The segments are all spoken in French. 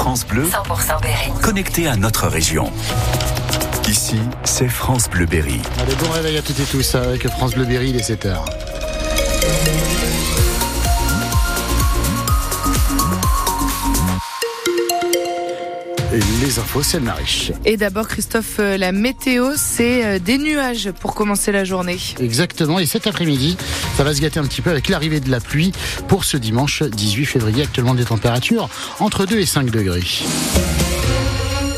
France Bleu, 100% Berry. connecté à notre région. Ici, c'est France Bleu Berry. Allez, bon réveil à toutes et tous avec France Bleu Berry, il est 7h. Les infos, c'est Mariche. Et d'abord, Christophe, euh, la météo, c'est euh, des nuages pour commencer la journée. Exactement, et cet après-midi, ça va se gâter un petit peu avec l'arrivée de la pluie pour ce dimanche 18 février. Actuellement des températures entre 2 et 5 degrés.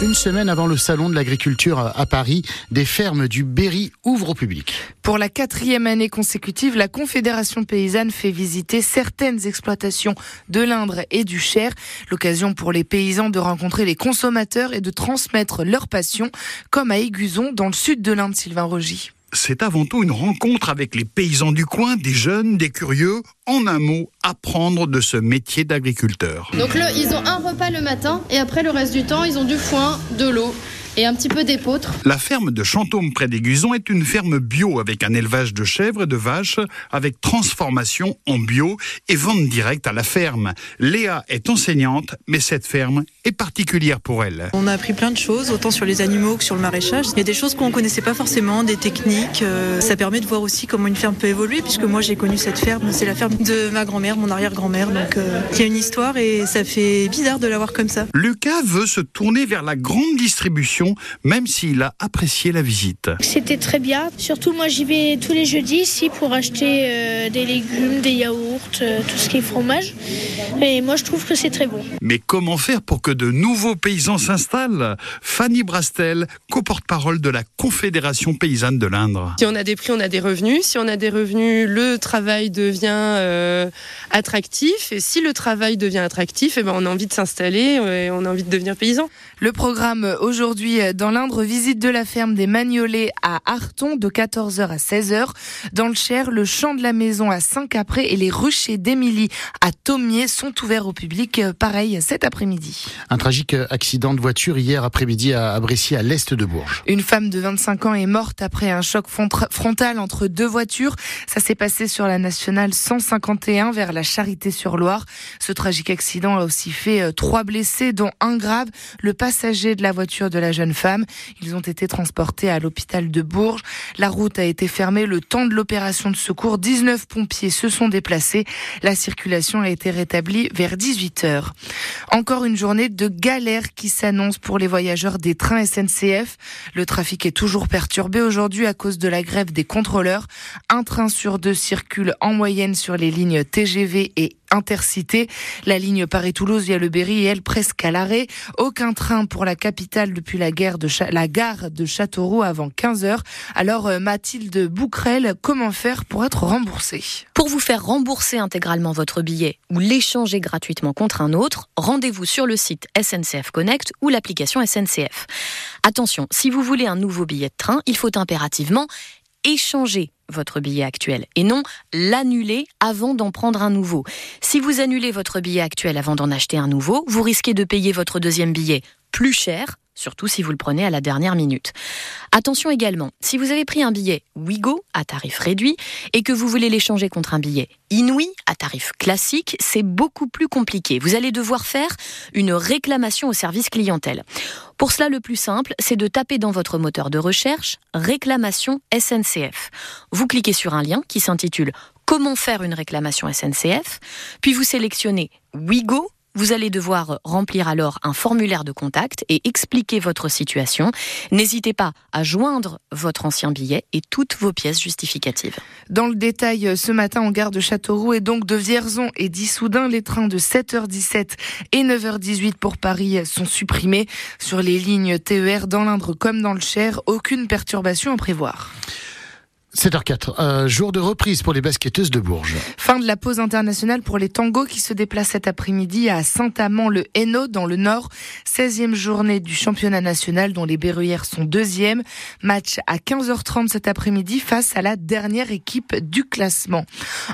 Une semaine avant le salon de l'agriculture à Paris, des fermes du Berry ouvrent au public. Pour la quatrième année consécutive, la Confédération paysanne fait visiter certaines exploitations de l'Indre et du Cher. L'occasion pour les paysans de rencontrer les consommateurs et de transmettre leur passion, comme à Aiguzon, dans le sud de l'Inde, Sylvain Rogy. C'est avant tout une rencontre avec les paysans du coin, des jeunes, des curieux. En un mot, apprendre de ce métier d'agriculteur. Donc le, ils ont un repas le matin et après le reste du temps, ils ont du foin, de l'eau et un petit peu d'épeautre. La ferme de Chantôme près d'Aiguzon est une ferme bio avec un élevage de chèvres et de vaches avec transformation en bio et vente directe à la ferme. Léa est enseignante, mais cette ferme est particulière pour elle. On a appris plein de choses, autant sur les animaux que sur le maraîchage. Il y a des choses qu'on ne connaissait pas forcément, des techniques. euh, Ça permet de voir aussi comment une ferme peut évoluer, puisque moi j'ai connu cette ferme. C'est la ferme de ma grand-mère, mon arrière-grand-mère. Donc euh, il y a une histoire et ça fait bizarre de la voir comme ça. Lucas veut se tourner vers la grande distribution, même s'il a apprécié la visite. C'était très bien. Surtout, moi, j'y vais tous les jeudis ici pour acheter euh, des légumes, des yaourts, euh, tout ce qui est fromage. Et moi, je trouve que c'est très bon. Mais comment faire pour que de nouveaux paysans s'installent? Fanny Brastel, co-porte-parole de la Confédération paysanne de l'Indre. Si on a des prix, on a des revenus. Si on a des revenus, le travail devient euh, attractif. Et si le travail devient attractif, eh ben, on a envie de s'installer et on a envie de devenir paysan. Le programme aujourd'hui dans l'Indre, visite de la ferme des Magnolets à Arton de 14h à 16h. Dans le Cher, le champ de la maison à Saint-Capré et les ruchers d'Émilie à Thomier sont ouverts au public, euh, pareil, cet après-midi. Un tragique accident de voiture hier après-midi à Brécy, à l'est de Bourges. Une femme de 25 ans est morte après un choc frontal entre deux voitures. Ça s'est passé sur la nationale 151 vers la Charité-sur-Loire. Ce tragique accident a aussi fait euh, trois blessés, dont un grave, le passager de la voiture de la jeune femme. Ils ont été transportés à l'hôpital de Bourges. La route a été fermée le temps de l'opération de secours. 19 pompiers se sont déplacés. La circulation a été rétablie vers 18 heures. Encore une journée de galère qui s'annonce pour les voyageurs des trains SNCF. Le trafic est toujours perturbé aujourd'hui à cause de la grève des contrôleurs. Un train sur deux circule en moyenne sur les lignes TGV et Intercité. La ligne Paris-Toulouse via le Berry est elle presque à l'arrêt. Aucun train pour la capitale depuis la, la gare de Châteauroux avant 15 heures. Alors euh, Mathilde Bouquerel, comment faire pour être remboursée? Pour vous faire rembourser intégralement votre billet ou l'échanger gratuitement contre un autre, rendez-vous sur le site SNCF Connect ou l'application SNCF. Attention, si vous voulez un nouveau billet de train, il faut impérativement échanger votre billet actuel et non l'annuler avant d'en prendre un nouveau. Si vous annulez votre billet actuel avant d'en acheter un nouveau, vous risquez de payer votre deuxième billet plus cher, surtout si vous le prenez à la dernière minute. Attention également, si vous avez pris un billet Wigo à tarif réduit et que vous voulez l'échanger contre un billet Inouï à tarif classique, c'est beaucoup plus compliqué. Vous allez devoir faire une réclamation au service clientèle. Pour cela, le plus simple, c'est de taper dans votre moteur de recherche réclamation SNCF. Vous cliquez sur un lien qui s'intitule Comment faire une réclamation SNCF, puis vous sélectionnez Wigo vous allez devoir remplir alors un formulaire de contact et expliquer votre situation. N'hésitez pas à joindre votre ancien billet et toutes vos pièces justificatives. Dans le détail, ce matin en gare de Châteauroux et donc de Vierzon et d'Issoudun, les trains de 7h17 et 9h18 pour Paris sont supprimés. Sur les lignes TER dans l'Indre comme dans le Cher, aucune perturbation à prévoir. 7h04, euh, jour de reprise pour les basketteuses de Bourges. Fin de la pause internationale pour les tangos qui se déplacent cet après-midi à Saint-Amand-le-Hainaut dans le Nord. 16e journée du championnat national dont les Berruyères sont deuxième. Match à 15h30 cet après-midi face à la dernière équipe du classement.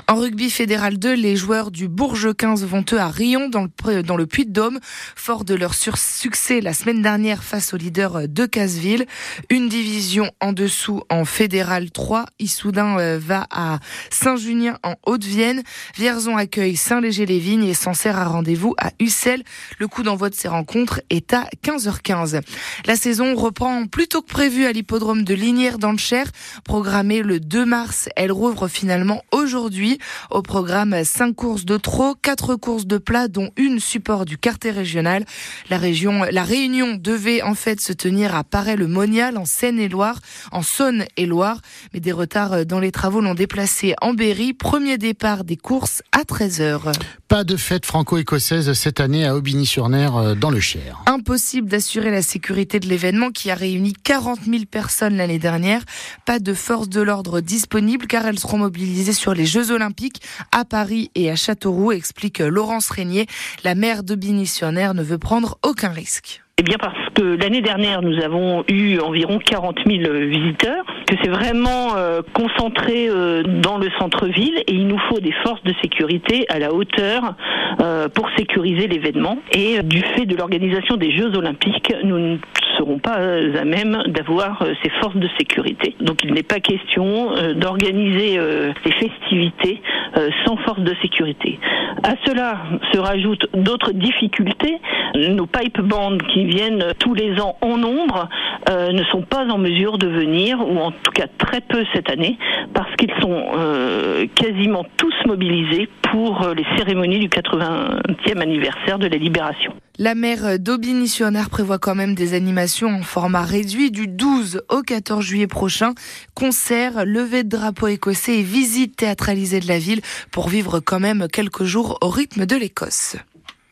En rugby fédéral 2, les joueurs du Bourges 15 vont eux à Rion dans le, Puy-de-Dôme. Fort de leur succès la semaine dernière face au leader de Casseville. Une division en dessous en fédéral 3 Issoudun va à Saint-Junien en Haute-Vienne. Vierzon accueille Saint-Léger-les-Vignes et Sancerre à rendez-vous à Ussel. Le coup d'envoi de ces rencontres est à 15h15. La saison reprend plus tôt que prévu à l'hippodrome de Linière dans le Cher. Programmée le 2 mars, elle rouvre finalement aujourd'hui. Au programme 5 courses de trot, 4 courses de plat, dont une support du quartier régional. La région, la réunion devait en fait se tenir à Paray-le-Monial en Seine-et-Loire, en Saône-et-Loire. Mais des retards dans les travaux l'ont déplacé en Berry. Premier départ des courses à 13h. Pas de fête franco-écossaise cette année à Aubigny-sur-Ner euh, dans le Cher. Impossible d'assurer la sécurité de l'événement qui a réuni 40 000 personnes l'année dernière. Pas de forces de l'ordre disponibles car elles seront mobilisées sur les Jeux Olympiques à Paris et à Châteauroux, explique Laurence Régnier. La maire d'Aubigny-sur-Ner ne veut prendre aucun risque. Eh bien parce que l'année dernière, nous avons eu environ 40 000 visiteurs, que c'est vraiment euh, concentré euh, dans le centre-ville et il nous faut des forces de sécurité à la hauteur euh, pour sécuriser l'événement. Et du fait de l'organisation des Jeux olympiques, nous ne seront pas à même d'avoir ces forces de sécurité. Donc il n'est pas question d'organiser des festivités sans force de sécurité. À cela se rajoutent d'autres difficultés. Nos pipe bands qui viennent tous les ans en nombre euh, ne sont pas en mesure de venir, ou en tout cas très peu cette année, parce qu'ils sont euh, quasiment tous mobilisés pour euh, les cérémonies du 80e anniversaire de la libération. La maire d'Aubigny-sur-Ner prévoit quand même des animations en format réduit du 12 au 14 juillet prochain. Concerts, levée de drapeau écossais et visites théâtralisées de la ville pour vivre quand même quelques jours au rythme de l'Écosse.